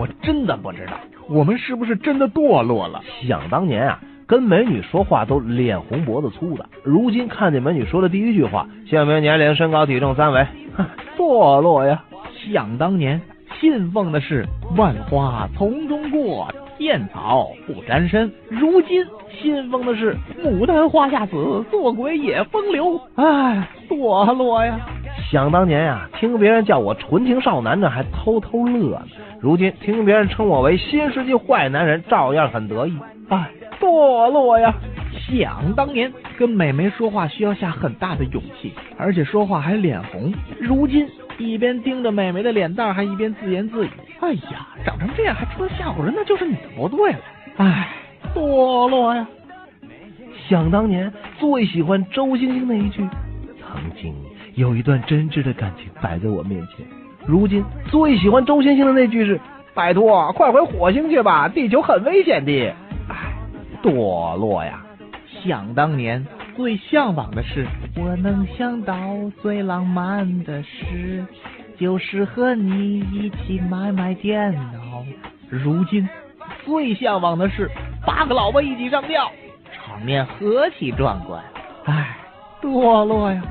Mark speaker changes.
Speaker 1: 我真的不知道，
Speaker 2: 我们是不是真的堕落了？
Speaker 1: 想当年啊，跟美女说话都脸红脖子粗的，如今看见美女说的第一句话，姓名、年龄、身高、体重三围，堕落呀！
Speaker 2: 想当年信奉的是万花丛中过，燕草不沾身，如今信奉的是牡丹花下死，做鬼也风流。唉，堕落呀！
Speaker 1: 想当年呀，听别人叫我纯情少男呢，还偷偷乐呢；如今听别人称我为新世纪坏男人，照样很得意。哎，堕落呀！
Speaker 2: 想当年跟美眉说话需要下很大的勇气，而且说话还脸红。如今一边盯着美眉的脸蛋，还一边自言自语：“哎呀，长成这样还出来吓唬人，那就是你的不对了。”哎，堕落呀！
Speaker 1: 想当年最喜欢周星星那一句：“曾经有一段真挚的感情摆在我面前。”如今最喜欢周星星的那句是：“拜托，快回火星去吧，地球很危险的。”唉，堕落呀！
Speaker 2: 想当年最向往的是，我能想到最浪漫的事，就是和你一起买买电脑。如今最向往的是八个老婆一起上吊，场面何其壮观！唉，堕落呀！